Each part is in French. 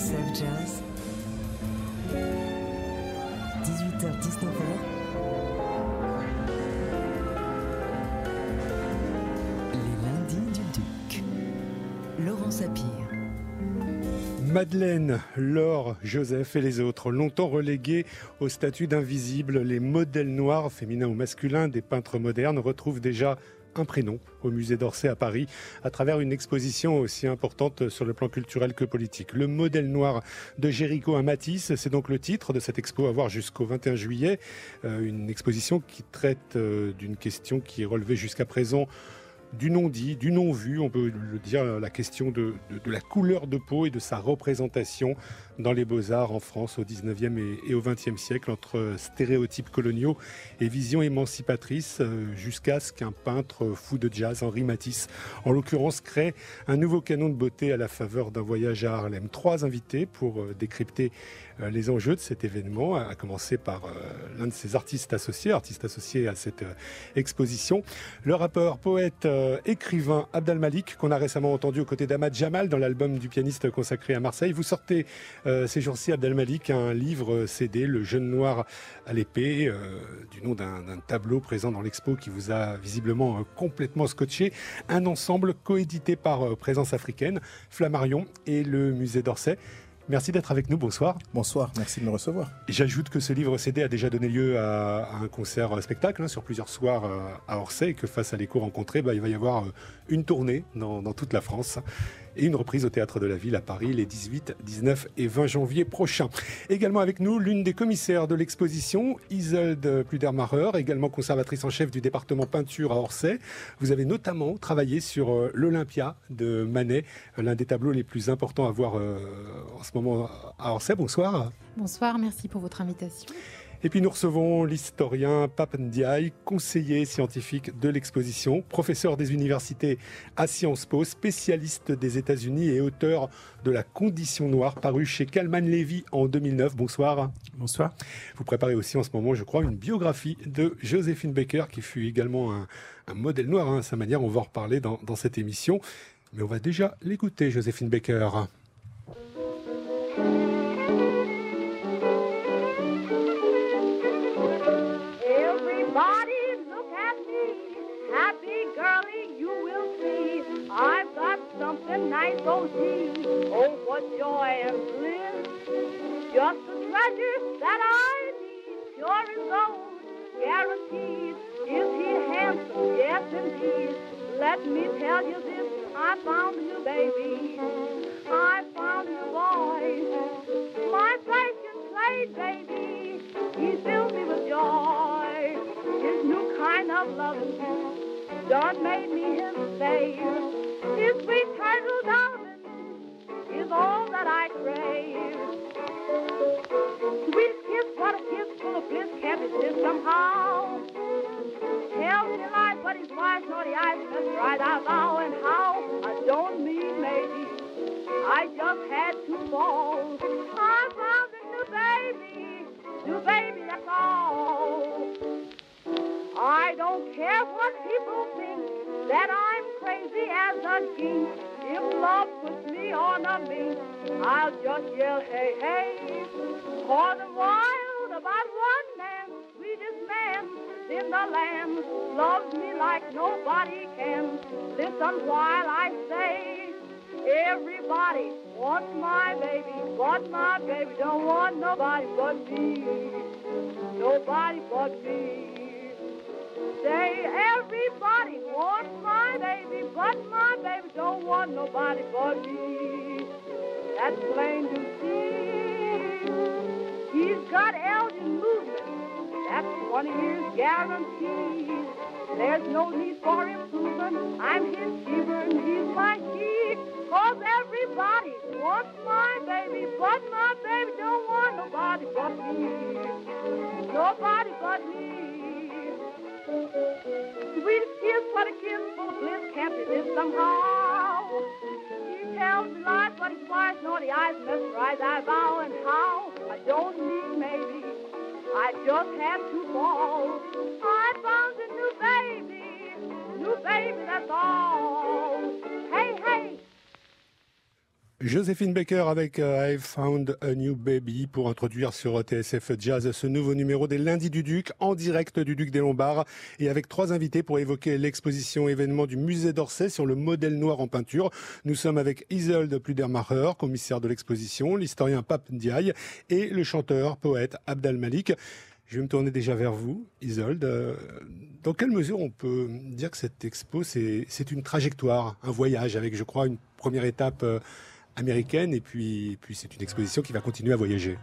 TSF Jazz. 18h-19h. Les lundis du Duc. Laurent Sapir. Madeleine, Laure, Joseph et les autres, longtemps relégués au statut d'invisibles, les modèles noirs, féminins ou masculins, des peintres modernes retrouvent déjà un prénom au musée d'Orsay à Paris à travers une exposition aussi importante sur le plan culturel que politique. Le modèle noir de Jéricho à Matisse, c'est donc le titre de cette expo à voir jusqu'au 21 juillet. Euh, une exposition qui traite euh, d'une question qui est relevée jusqu'à présent du non-dit, du non-vu, on peut le dire, la question de, la couleur de peau et de sa représentation dans les beaux-arts en France au 19e et, au 20e siècle, entre stéréotypes coloniaux et visions émancipatrices, euh, jusqu'à ce qu'un peintre fou de jazz, Henri Matisse, en l'occurrence, crée un nouveau canon de beauté à la faveur d'un voyage à Harlem. Trois invités pour euh, décrypter euh, les enjeux de cet événement, à commencer par l'un de ses artistes associés, artiste associé à cette exposition, le rappeur, poète, écrivain Abdal Malik, qu'on a récemment entendu aux côtés d'Ahmad Jamal dans l'album du pianiste consacré à Marseille. Vous sortez euh, ces jours-ci, Abdel Malik, un livre CD, Le jeune noir à l'épée, euh, du nom d'un tableau présent dans l'expo qui vous a visiblement euh, complètement scotché. Un ensemble coédité par euh, Présence africaine, Flammarion et le musée d'Orsay. Merci d'être avec nous. Bonsoir. Bonsoir. Merci de me recevoir. J'ajoute que ce livre CD a déjà donné lieu à, à un concert euh, spectacle hein, sur plusieurs soirs euh, à Orsay et que face à l'écho rencontré, bah, il va y avoir euh, une tournée dans, dans, toute la France et une reprise au Théâtre de la Ville à Paris les 18, 19 et 20 janvier prochains. Également avec nous, l'une des commissaires de l'exposition, Isolde Pludermacher, également conservatrice en chef du département peinture à Orsay. Vous avez notamment travaillé sur l'Olympia de Manet, l'un des tableaux les plus importants à voir en ce moment à Orsay. Bonsoir. Bonsoir, merci pour votre invitation. Et puis nous recevons l'historien Pape Ndiaye, conseiller scientifique de l'exposition, professeur des universités à Sciences Po, spécialiste des États-Unis et auteur de La Condition Noire, paru chez Kalman Levy en 2009. Bonsoir. Bonsoir. Vous préparez aussi en ce moment, je crois, une biographie de Joséphine Baker, qui fut également un, un modèle noir hein, à sa manière. On va en reparler dans, dans cette émission. Mais on va déjà l'écouter, Joséphine Baker. Something nice, oh gee, oh what joy and bliss. Just the treasure that I need, pure as gold, guaranteed. Is he handsome? Yes, indeed. Let me tell you this, I found a new baby. I found a new boy. My precious played baby. He fills me with joy. His new kind of loving done made me his slave. His sweet turtle darling is all that I crave. Sweet kiss, what a kiss full of bliss can't resist somehow. Tell me lies, but his wise, naughty eyes must right I that I'm crazy as a king. If love puts me on a mink, I'll just yell, hey, hey. For the wild about one man, sweetest man in the land, loves me like nobody can. Listen while I say, everybody wants my baby, but my baby don't want nobody but me. Nobody but me. Say everybody wants my baby, but my baby don't want nobody but me. That's plain to see. He's got Elgin movement. That's one of his guarantees. There's no need for improvement. I'm his keeper and he's my key. Cause everybody wants my baby, but my baby don't want nobody but me. Nobody but me. Sweetest kiss, what a kiss, full of bliss, can't resist somehow. He tells me lies, but his wise, naughty eyes mesmerize, I vow and how. I don't need maybe, I just had to fall. Joséphine Baker avec euh, I Found a New Baby pour introduire sur TSF Jazz ce nouveau numéro des lundis du Duc en direct du Duc des Lombards et avec trois invités pour évoquer l'exposition événement du musée d'Orsay sur le modèle noir en peinture. Nous sommes avec Isolde Pludermacher, commissaire de l'exposition, l'historien Pape Ndiaye et le chanteur, poète Abdal Malik. Je vais me tourner déjà vers vous, Isolde. Euh, dans quelle mesure on peut dire que cette expo, c'est une trajectoire, un voyage avec, je crois, une première étape euh, américaine et puis, puis c'est une exposition qui va continuer à voyager.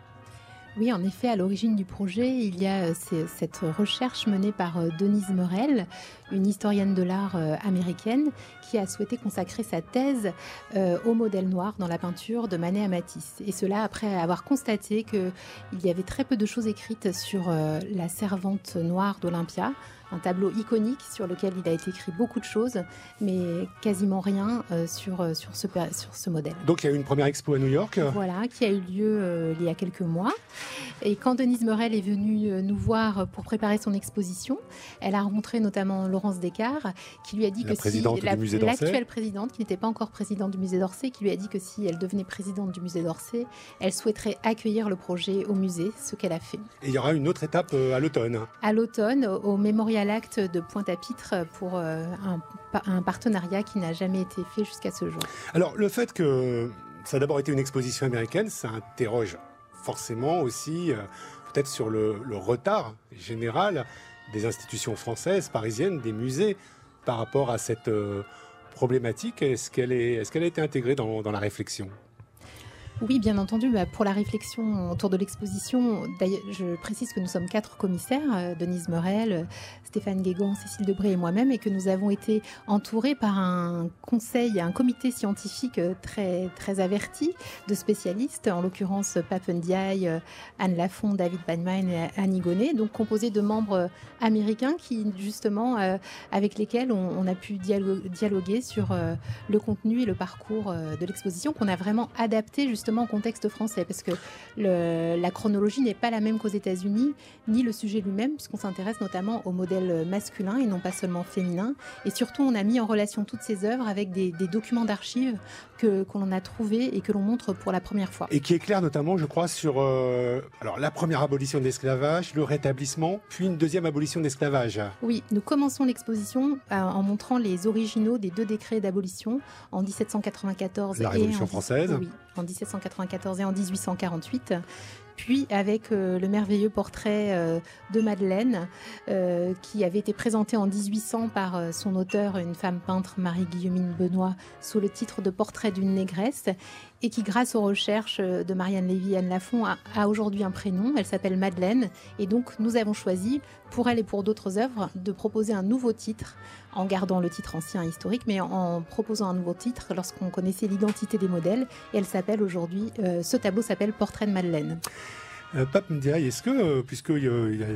Oui, en effet, à l'origine du projet, il y a euh, cette recherche menée par euh, Denise Morel, une historienne de l'art euh, américaine, qui a souhaité consacrer sa thèse au modèle noir dans la peinture de Manet à Matisse. Et cela après avoir constaté qu'il y avait très peu de choses écrites sur la servante noire d'Olympia, un tableau iconique sur lequel il a été écrit beaucoup de choses, mais quasiment rien euh, sur, euh, sur, ce, sur ce modèle. Donc il y a eu une première expo à New York Voilà, qui a eu lieu euh, il y a quelques mois. Et quand Denise Morel est venue nous voir pour préparer son exposition, elle a rencontré notamment Laurence Descartes, qui lui a dit la que si l'actuelle présidente, qui n'était pas encore présidente du musée d'Orsay, qui lui a dit que si elle devenait présidente du musée d'Orsay, elle souhaiterait accueillir le projet au musée, ce qu'elle a fait. Et il y aura une autre étape à l'automne À l'automne, au mémorial l'acte de Pointe-à-Pitre pour euh, un, partenariat qui n'a jamais été fait jusqu'à ce jour. Alors le fait que ça a d'abord été une exposition américaine, ça interroge forcément aussi euh, peut-être sur le, retard général des institutions françaises, parisiennes, des musées par rapport à cette euh, problématique. Est-ce qu'elle est, est a été intégrée dans la réflexion? Oui, bien entendu. Bah, pour la réflexion autour de l'exposition, je précise que nous sommes quatre commissaires, euh, Denise Morel, Stéphane Guégan, Cécile Debré et moi-même, et que nous avons été entourés par un conseil, un comité scientifique euh, très, très averti de spécialistes, en l'occurrence Pape Ndiaye, euh, Anne Lafont, David Banmain et Annie Gonnet, donc composés de membres américains qui, justement, avec lesquels on, a pu dialoguer sur le contenu et le parcours de l'exposition qu'on a vraiment adapté justement au contexte français, parce que la chronologie n'est pas la même qu'aux États-Unis, ni le sujet lui-même, puisqu'on s'intéresse notamment au modèle masculin et non pas seulement féminin. Et surtout, on a mis en relation toutes ces œuvres avec des, documents d'archives que l'on a trouvés et que l'on montre pour la première fois. Et qui éclaire notamment, je crois, sur euh, alors la première abolition de l'esclavage, le rétablissement, puis une deuxième abolition de l'esclavage. Oui, nous commençons l'exposition euh, en montrant les originaux des deux décrets d'abolition en 1794 la Révolution française. Oui, en 1794 et en 1848 puis avec euh, le merveilleux portrait euh, de Madeleine, euh, qui avait été présenté en 1800 par son auteur, une femme peintre, Marie-Guillemine Benoît, sous le titre de Portrait d'une négresse, et qui, grâce aux recherches de Marianne Lévy et Anne Lafont, a, aujourd'hui un prénom. Elle s'appelle Madeleine, et donc nous avons choisi, pour elle et pour d'autres œuvres, de proposer un nouveau titre, en gardant le titre ancien historique, mais en, proposant un nouveau titre lorsqu'on connaissait l'identité des modèles. Et elle s'appelle aujourd'hui, ce tableau s'appelle Portrait de Madeleine. Euh, Pape Ndiaye, est-ce que, euh, puisqu'il y, a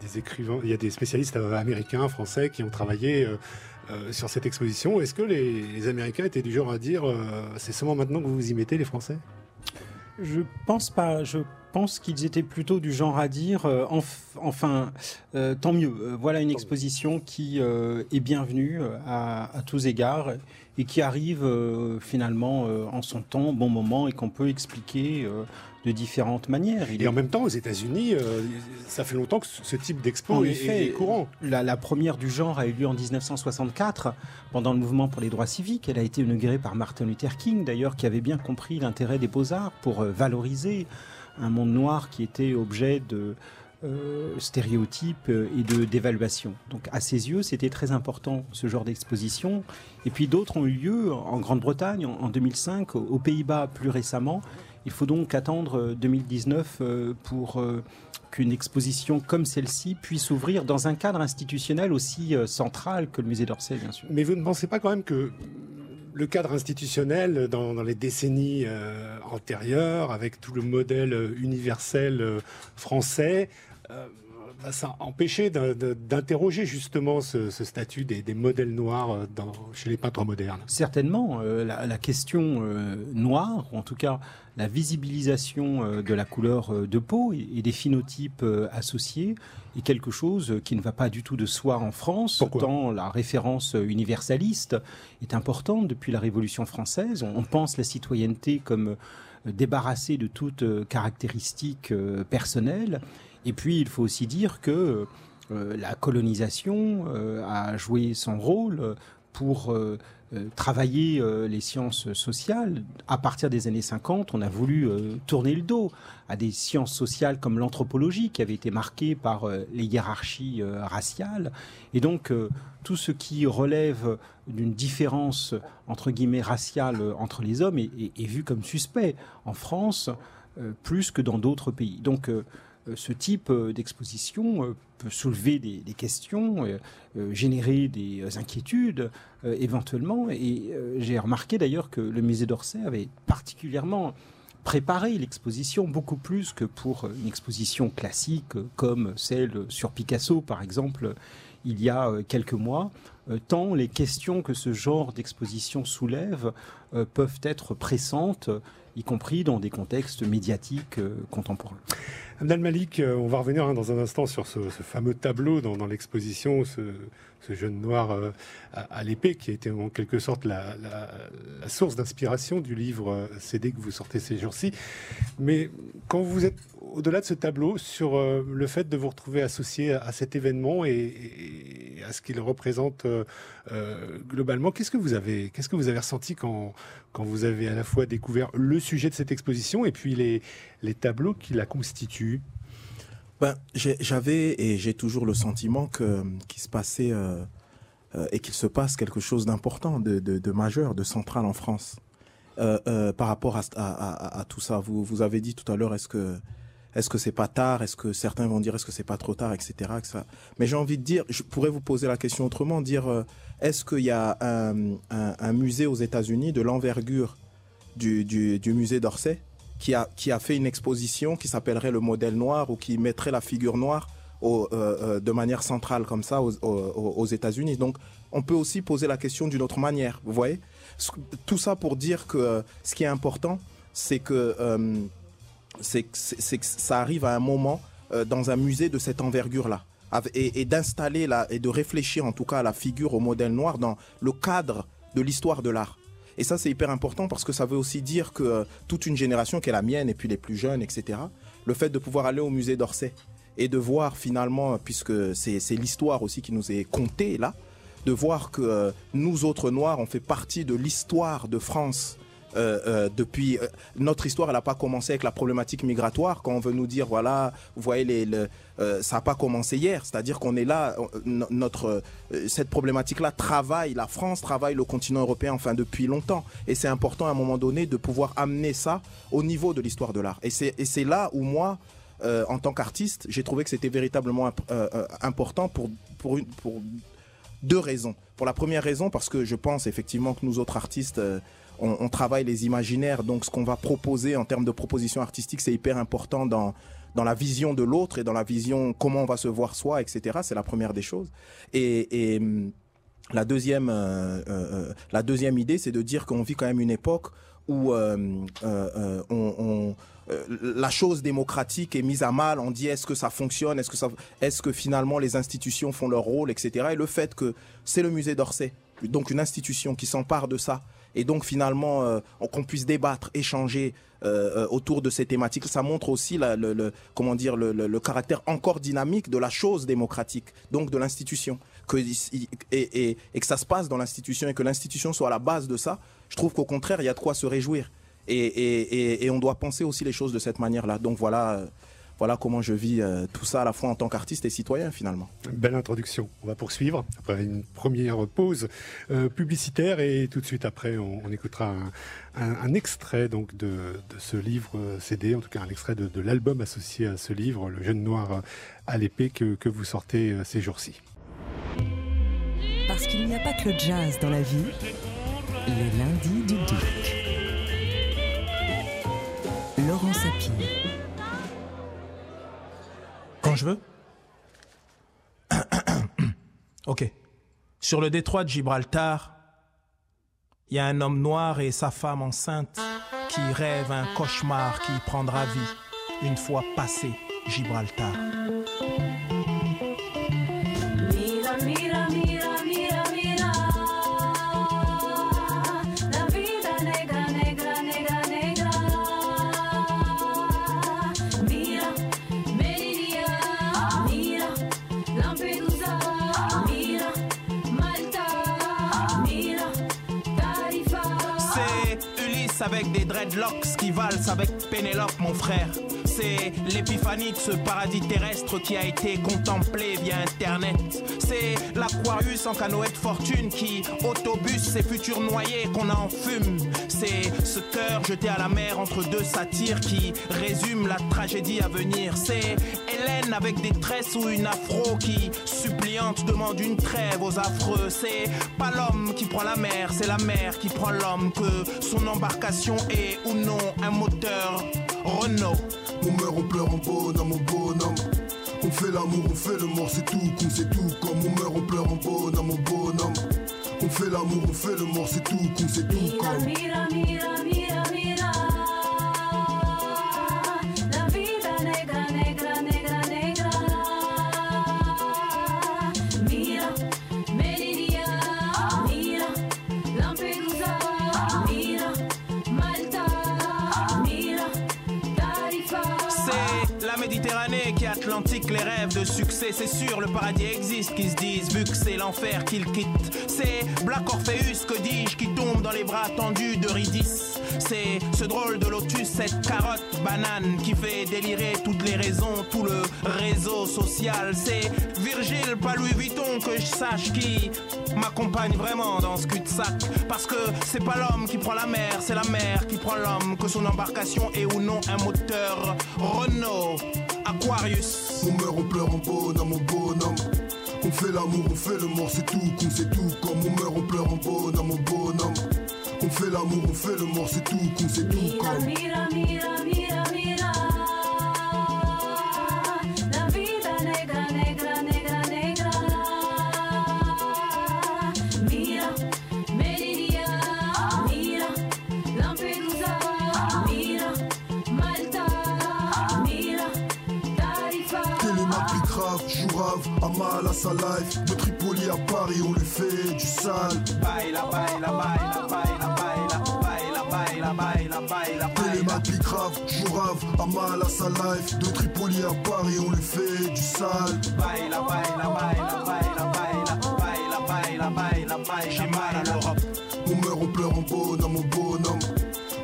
des écrivains, il y a des spécialistes euh, américains, français qui ont travaillé sur cette exposition, est-ce que les, Américains étaient du genre à dire c'est seulement maintenant que vous vous y mettez, les Français? Je pense pas. Je pense qu'ils étaient plutôt du genre à dire enfin, tant mieux. voilà une exposition qui est bienvenue à, à, tous égards et qui arrive finalement en son temps, bon moment, et qu'on peut expliquer de différentes manières. et en même temps, aux États-Unis, euh, ça fait longtemps que ce type d'expo est, courant. La, première du genre a eu lieu en 1964, pendant le mouvement pour les droits civiques. Elle a été inaugurée par Martin Luther King, d'ailleurs, qui avait bien compris l'intérêt des beaux-arts pour euh, valoriser un monde noir qui était objet de euh, stéréotypes et de d'évaluation. Donc à ses yeux, c'était très important ce genre d'exposition. Et puis d'autres ont eu lieu en Grande-Bretagne en, 2005, aux Pays-Bas plus récemment. Il faut donc attendre 2019 euh, euh, pour euh, qu'une exposition comme celle-ci puisse ouvrir dans un cadre institutionnel aussi central que le musée d'Orsay, bien sûr. Mais vous ne pensez pas quand même que le cadre institutionnel dans, les décennies antérieures, avec tout le modèle universel français, va ça empêcher d'interroger justement ce, statut des, modèles noirs dans, chez les peintres modernes? Certainement. la, question noire, ou en tout cas la visibilisation de la couleur de peau et, des phénotypes associés, est quelque chose qui ne va pas du tout de soi en France. Pourquoi? la référence universaliste est importante depuis la Révolution française. On, pense la citoyenneté comme débarrassée de toute caractéristique personnelle et puis, il faut aussi dire que euh, la colonisation euh, a joué son rôle pour euh, travailler les sciences sociales. À partir des années 50, on a voulu tourner le dos à des sciences sociales comme l'anthropologie, qui avait été marquée par les hiérarchies raciales. Et donc, tout ce qui relève d'une différence, entre guillemets, raciale entre les hommes est, est vu comme suspect en France, plus que dans d'autres pays. Donc, euh, ce type euh, d'exposition euh, peut soulever des, questions, générer des inquiétudes éventuellement. Et j'ai remarqué d'ailleurs que le musée d'Orsay avait particulièrement préparé l'exposition beaucoup plus que pour une exposition classique comme celle sur Picasso par exemple il y a quelques mois, tant les questions que ce genre d'exposition soulève peuvent être pressantes, y compris dans des contextes médiatiques contemporains. Abdel Malik, euh, on va revenir hein, dans un instant sur ce, fameux tableau dans, l'exposition, ce, jeune noir euh, à, l'épée, qui a été en quelque sorte la, source d'inspiration du livre euh, CD que vous sortez ces jours-ci. Mais quand vous êtes au-delà de ce tableau, sur le fait de vous retrouver associé à, cet événement et, à ce qu'il représente globalement, qu'est-ce que vous avez, qu'est-ce que vous avez ressenti quand, vous avez à la fois découvert le sujet de cette exposition et puis les tableaux qui la constituent? Ben, J'avais et j'ai toujours le sentiment qu'il se passait euh, euh, et qu'il se passe quelque chose d'important, de, majeur, de central en France. Euh, par rapport à, tout ça, vous, vous avez dit tout à l'heure, est-ce que est-ce que c'est pas tard Est-ce que certains vont dire est-ce que c'est pas trop tard, etc. Mais j'ai envie de dire, je pourrais vous poser la question autrement, dire est-ce qu'il y a un, musée aux États-Unis de l'envergure du, musée d'Orsay? Qui a, qui a fait une exposition qui s'appellerait le modèle noir ou qui mettrait la figure noire euh, euh, de manière centrale comme ça aux, États-Unis. Donc on peut aussi poser la question d'une autre manière, vous voyez? Tout ça pour dire que euh, ce qui est important, c'est que, que ça arrive à un moment dans un musée de cette envergure-là. Et, et d'installer et de réfléchir en tout cas à la figure au modèle noir dans le cadre de l'histoire de l'art. Et ça, c'est hyper important parce que ça veut aussi dire que euh, toute une génération, qui est la mienne et puis les plus jeunes, etc., le fait de pouvoir aller au musée d'Orsay et de voir finalement, puisque c'est l'histoire aussi qui nous est contée là, de voir que euh, nous autres Noirs, on fait partie de l'histoire de France euh, euh, depuis euh, notre histoire, elle n'a pas commencé avec la problématique migratoire. Quand on veut nous dire, voilà, voyez, les, ça n'a pas commencé hier. C'est-à-dire qu'on est là, notre cette problématique-là travaille la France, travaille le continent européen, enfin depuis longtemps. Et c'est important à un moment donné de pouvoir amener ça au niveau de l'histoire de l'art. Et c'est là où moi, en tant qu'artiste, j'ai trouvé que c'était véritablement important pour, pour deux raisons. Pour la première raison, parce que je pense effectivement que nous autres artistes, on, travaille les imaginaires. Donc, ce qu'on va proposer en termes de propositions artistiques, c'est hyper important dans dans la vision de l'autre et dans la vision comment on va se voir soi, etc. C'est la première des choses. Et, hum, la deuxième, euh, euh, euh, la deuxième idée, c'est de dire qu'on vit quand même une époque où la chose démocratique est mise à mal. On dit est-ce que ça fonctionne, est-ce que est-ce que finalement les institutions font leur rôle, etc. Et le fait que c'est le musée d'Orsay, donc une institution qui s'empare de ça et donc finalement euh, qu'on puisse débattre, échanger euh, euh, autour de ces thématiques, ça montre aussi le, comment dire le, caractère encore dynamique de la chose démocratique, donc de l'institution, que et, que ça se passe dans l'institution et que l'institution soit à la base de ça. Je trouve qu'au contraire, il y a de quoi se réjouir. Et, et, on doit penser aussi les choses de cette manière-là. Donc voilà, voilà comment je vis euh, tout ça à la fois en tant qu'artiste et citoyen finalement. Belle introduction. On va poursuivre après une première pause euh, publicitaire et tout de suite après on, écoutera un, extrait donc de, ce livre CD, en tout cas un extrait de, l'album associé à ce livre, Le Jeune Noir à l'épée que, que vous sortez euh, ces jours-ci. Parce qu'il n'y a pas que le jazz dans la vie, les lundis du Duc. Laurent Sapir quand je veux Ok. Sur le détroit de Gibraltar, il y a un homme noir et sa femme enceinte qui rêve un cauchemar qui prendra vie une fois passé Gibraltar. Avec des dreadlocks qui valsent avec Pénélope, mon frère. C'est l'épiphanie de ce paradis terrestre qui a été contemplé via Internet. C'est l'Aquarius en canoë de fortune qui autobus ses futurs noyés qu'on en fume. C'est ce cœur jeté à la mer entre deux satyres qui résume la tragédie à venir. C'est Avec des tresses ou une afro qui, suppliante, demande une trêve aux affreux. C'est pas l'homme qui prend la mer, c'est la mer qui prend l'homme. Que son embarcation est ou non un moteur Renault. On meurt, on pleure en bonhomme, en bonhomme. On fait l'amour, on fait le mort, c'est tout con, c'est tout comme on meurt, on pleure en bonhomme, en bonhomme. On fait l'amour, on fait le mort, c'est tout con, c'est tout Mira, comme. Méditerranée qui atlantique, les rêves de succès. C'est sûr, le paradis existe, qui se disent, vu que c'est l'enfer qu'ils quittent. C'est Black Orpheus, que dis-je, qui tombe dans les bras tendus d'Eurydice. C'est ce drôle de lotus, cette carotte banane qui fait délirer toutes les raisons, tout le réseau social. C'est Virgile, pas Louis Vuitton, que je sache qui m'accompagne vraiment dans ce cul-de-sac. Parce que c'est pas l'homme qui prend la mer, c'est la mer qui prend l'homme. Que son embarcation est ou non un moteur Renault, Aquarius. On meurt, on pleure en bonhomme, en bonhomme. On fait l'amour, on fait le mort, c'est tout con, c'est tout comme on meurt, on pleure en bonhomme, en bonhomme. On fait l'amour, on fait le mort, c'est tout con, c'est tout comme. mira, mira, mira, mira. Amal à sa life. De Tripoli à Paris, on lui fait du sale. Baila, baila, baila, baila, baila, baila, baila, baila, baila, baila. Bicrave, Jourave, Amal à sa life. De Tripoli à Paris, on lui fait du sale. Baila, baila, baila, baila, baila, baila, baila, baila, baila. J'ai mal à l'Europe. On meurt, on pleure en bonhomme, en bonhomme.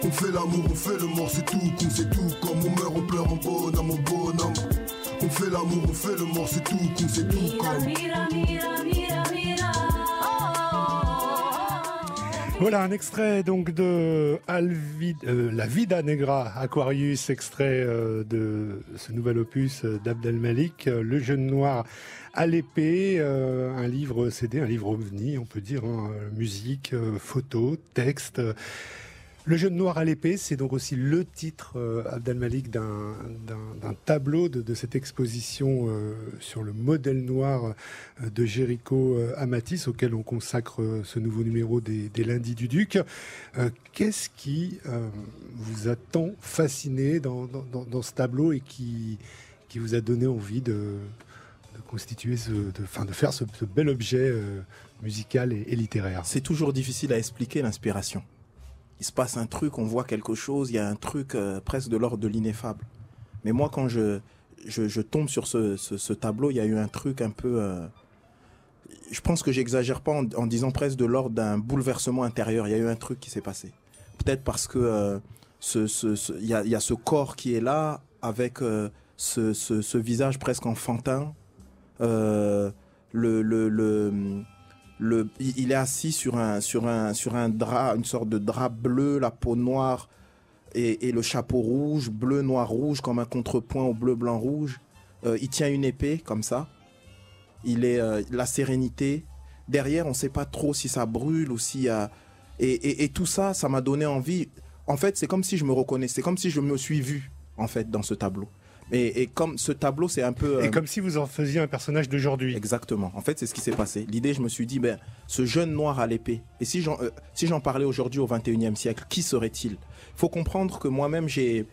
On fait l'amour, on fait le mort, c'est tout con, c'est tout comme on meurt, on pleure en bonhomme, en bonhomme. On fait l'amour, on fait le mort, c'est tout con, c'est tout comme. mira. Voilà un extrait donc de Alvi- euh, La Vida Negra Aquarius, extrait euh, de ce nouvel opus d'Abdel Malik, euh, Le jeune noir à l'épée, euh, un livre CD, un livre ovni, on peut dire, hein, musique, euh, photos, texte. Le jeune noir à l'épée, c'est donc aussi le titre, euh, Abdel Malik, d'un tableau de, de cette exposition euh, sur le modèle noir euh, de Jéricho euh, Amatis, auquel on consacre ce nouveau numéro des, Lundis du Duc. Qu'est-ce qui vous a tant fasciné dans, ce tableau et qui, vous a donné envie de, de constituer, ce, de, de faire ce, bel objet musical et littéraire? C'est toujours difficile à expliquer l'inspiration. Il se passe un truc, on voit quelque chose, il y a un truc euh, presque de l'ordre de l'ineffable. Mais moi, quand je, je, je tombe sur ce, ce- tableau, il y a eu un truc un peu... euh, je pense que j'exagère pas en, disant presque de l'ordre d'un bouleversement intérieur. Il y a eu un truc qui s'est passé. Peut-être parce que euh, ce- y, a, y a ce corps qui est là avec euh, ce, visage presque enfantin. Le, le, le, il est assis sur un, sur, un, sur un drap, une sorte de drap bleu, la peau noire et, le chapeau rouge, bleu, noir, rouge, comme un contrepoint au bleu, blanc, rouge. Euh, il tient une épée comme ça. Il est euh, la sérénité. Derrière, on ne sait pas trop si ça brûle ou a. Et, tout ça, ça m'a donné envie. En fait, c'est comme si je me reconnaissais, comme si je me suis vu en fait dans ce tableau. Et, et comme ce tableau, c'est un peu... Et euh, comme si vous en faisiez un personnage d'aujourd'hui. Exactement. En fait, c'est ce qui s'est passé. L'idée, je me suis dit, ben, ce jeune noir à l'épée, et si j'en euh, si parlais aujourd'hui au 21e siècle, qui serait-il? Il faut comprendre que moi-même, j'ai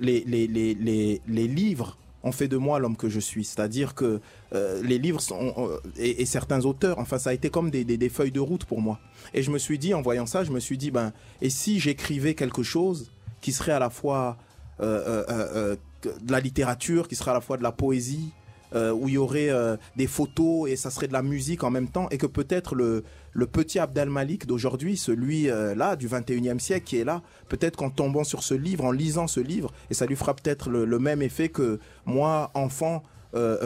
les, les, les, les, les livres ont fait de moi l'homme que je suis. C'est-à-dire que euh, les livres sont, euh, et, et certains auteurs, enfin, ça a été comme des, des, des feuilles de route pour moi. Et je me suis dit, en voyant ça, je me suis dit, ben, et si j'écrivais quelque chose qui serait à la fois euh, de la littérature, qui serait à la fois de la poésie, euh, où il y aurait euh, des photos et ça serait de la musique en même temps, et que peut-être le, le petit Abdel Malik d'aujourd'hui, celui euh, du 21e siècle qui est là, peut-être qu'en tombant sur ce livre, en lisant ce livre, et ça lui fera peut-être le, le même effet que moi, enfant,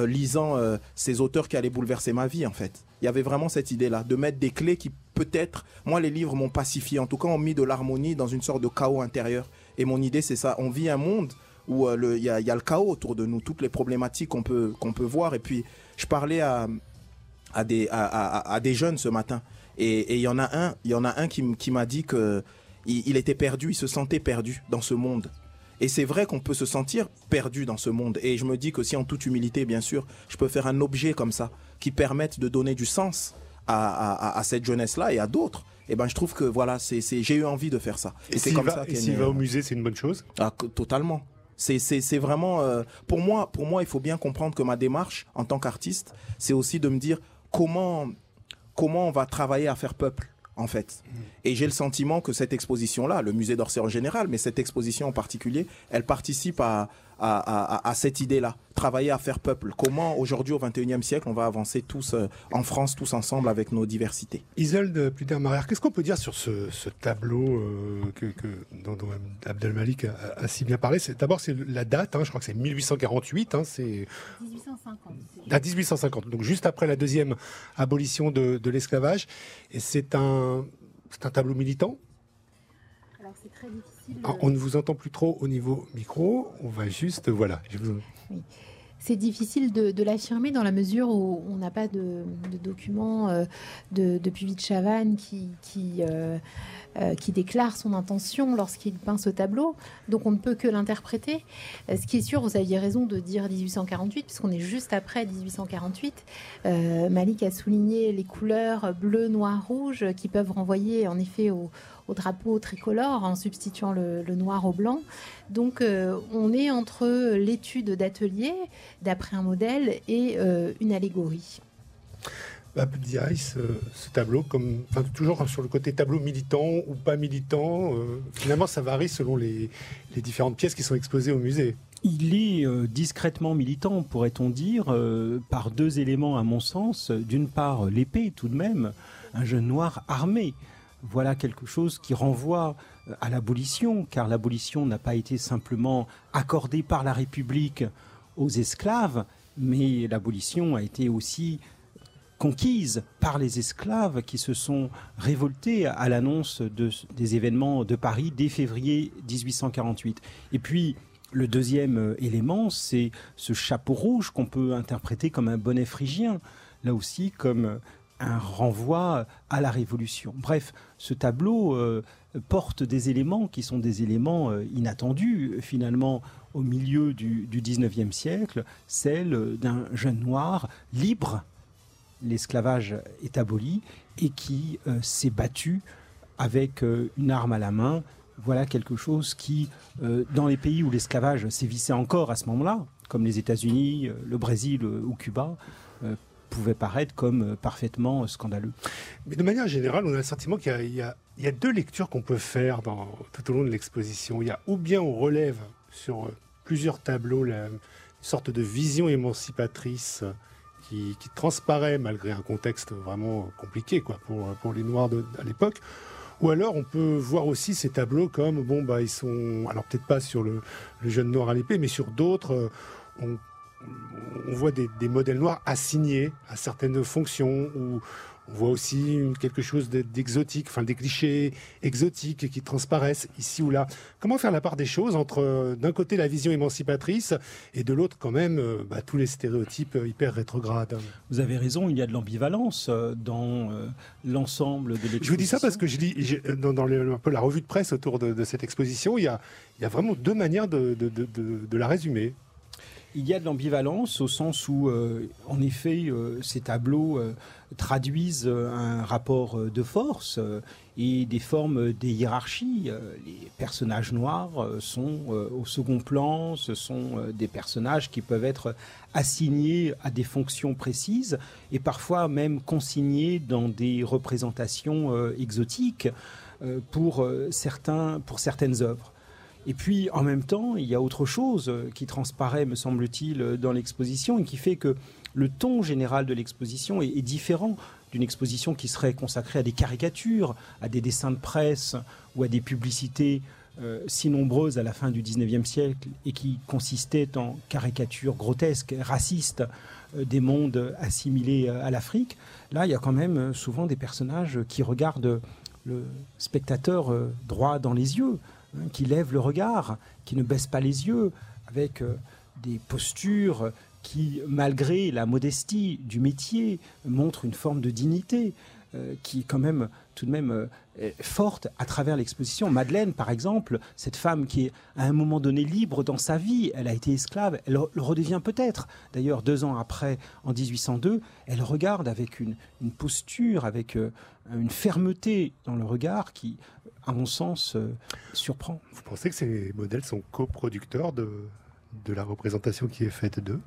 lisant ces auteurs qui allaient bouleverser ma vie en fait. Il y avait vraiment cette idée-là, de mettre des clés qui peut-être, moi les livres m'ont pacifié, en tout cas ont mis de l'harmonie dans une sorte de chaos intérieur. Et mon idée c'est ça, on vit un monde où euh, il y, a, il y a le chaos autour de nous, toutes les problématiques qu'on peut, qu'on peut voir. Et puis je parlais à, à, des, à, à- à des jeunes ce matin, et et il y en a un, y en a un qui, qui m'a dit que il, il était perdu, il se sentait perdu dans ce monde. Et c'est vrai qu'on peut se sentir perdu dans ce monde. Et je me dis que si en toute humilité, bien sûr, je peux faire un objet comme ça qui permette de donner du sens à, à- à- à cette jeunesse-là et à d'autres, et ben je trouve que voilà, c'est, c'est- j'ai eu envie de faire ça. Et c'est s'il comme va, ça et s'il va au euh, musée, c'est une bonne chose? Ah, totalement. C'est, vraiment. euh, pour, moi, pour moi, il faut bien comprendre que ma démarche en tant qu'artiste, c'est aussi de me dire comment, comment on va travailler à faire peuple, en fait. Et j'ai le sentiment que cette exposition-là, le musée d'Orsay en général, mais cette exposition en particulier, elle participe à, à, à- à cette idée-là. Travailler à faire peuple. Comment, aujourd'hui, au 21e siècle, on va avancer tous euh, en France, tous ensemble, avec nos diversités? Isolde Pluder-Marière, qu'est-ce qu'on peut dire sur ce, ce tableau euh, que, que- dont, dont Abdelmalik a, a- a si bien parlé? D'abord, c'est la date, hein, je crois que c'est 1848, hein, c'est 1850. à 1850, donc juste après la deuxième abolition de, de l'esclavage. Et c'est un, c'est un tableau militant? Alors c'est très difficile. Ah, on ne vous entend plus trop au niveau micro. On va juste, voilà. je vous- C'est difficile de, de l'affirmer dans la mesure où on n'a pas de, de documents euh, de, de Puvis de Chavannes qui, qui, euh, euh, qui déclare son intention lorsqu'il peint ce tableau. Donc on ne peut que l'interpréter. Ce qui est sûr, vous aviez raison de dire 1848, puisqu'on est juste après 1848. Euh, Malik a souligné les couleurs bleu, noir, rouge qui peuvent renvoyer en effet au, au drapeau tricolore en substituant le, le noir au blanc. Donc euh, on est entre l'étude d'atelier, d'après un modèle, et euh, une allégorie. Abdiaï, ce, ce tableau, comme, enfin, toujours sur le côté tableau militant ou pas militant, euh, finalement, ça varie selon les, les différentes pièces qui sont exposées au musée. Il est euh, discrètement militant, pourrait-on dire, euh, par deux éléments à mon sens. D'une part, l'épée tout de même, un jeune noir armé. Voilà quelque chose qui renvoie euh, à l'abolition, car l'abolition n'a pas été simplement accordée par la République aux esclaves, mais l'abolition a été aussi conquise par les esclaves qui se sont révoltés à l'annonce de- des événements de Paris dès février 1848. Et puis, le deuxième euh, élément, c'est ce chapeau rouge qu'on peut interpréter comme un bonnet phrygien, là aussi comme euh, un renvoi à la Révolution. Bref, ce tableau euh, porte des éléments qui sont des éléments euh, inattendus finalement au milieu du, 19e siècle, celle euh, d'un jeune noir libre, l'esclavage est aboli, et qui s'est battu avec une arme à la main. Voilà quelque chose qui, dans les pays où l'esclavage sévissait encore à ce moment-là, comme les États-Unis, le Brésil ou Cuba, pouvait paraître comme euh, parfaitement euh, scandaleux. Mais de manière générale, on a le sentiment qu'il y a, deux lectures qu'on peut faire tout au long de l'exposition. Il y a ou bien on relève sur euh, plusieurs tableaux la, une sorte de vision émancipatrice qui, qui transparaît malgré un contexte vraiment compliqué pour, les Noirs à l'époque. Ou alors on peut voir aussi ces tableaux comme, bon, bah, ils sont, alors peut-être pas sur le, jeune noir à l'épée, mais sur d'autres, on, on voit des, des modèles noirs assignés à certaines fonctions, ou on voit aussi quelque chose de- d'exotique, enfin des clichés exotiques qui transparaissent ici ou là. Comment faire la part des choses entre, euh, d'un côté, la vision émancipatrice, et de l'autre, quand même, euh, bah, tous les stéréotypes hyper rétrogrades Vous avez raison, il y a de l'ambivalence euh, dans l'ensemble de l'exposition. Je vous dis ça parce que je lis dans, un peu la revue de presse autour de, de cette exposition, il y a, il y a vraiment deux manières de la résumer. Il y a de l'ambivalence au sens où, euh, en effet, euh, ces tableaux euh, traduisent un rapport de force et des formes des hiérarchies. Les personnages noirs sont au second plan, ce sont des personnages qui peuvent être assignés à des fonctions précises et parfois même consignés dans des représentations exotiques pour, certains, pour certaines œuvres. Et puis, en même temps, il y a autre chose euh, qui transparaît, me semble-t-il, euh, dans l'exposition et qui fait que le ton général de l'exposition est, différent d'une exposition qui serait consacrée à des caricatures, à des dessins de presse ou à des publicités euh, si nombreuses à la fin du 19e siècle et qui consistaient en caricatures grotesques, racistes des mondes assimilés à l'Afrique. Là, il y a quand même souvent des personnages qui regardent le spectateur droit dans les yeux, hein, qui lèvent le regard, qui ne baissent pas les yeux, avec euh, des postures qui, malgré la modestie du métier, montrent une forme de dignité euh, qui est quand même tout de même euh, forte à travers l'exposition. Madeleine, par exemple, cette femme qui est à un moment donné libre dans sa vie, elle a été esclave, elle le redevient peut-être. D'ailleurs, deux ans après, en 1802, elle regarde avec une, posture, avec une fermeté dans le regard qui, à mon sens, euh, surprend. Vous pensez que ces modèles sont coproducteurs de, de la représentation qui est faite d'eux?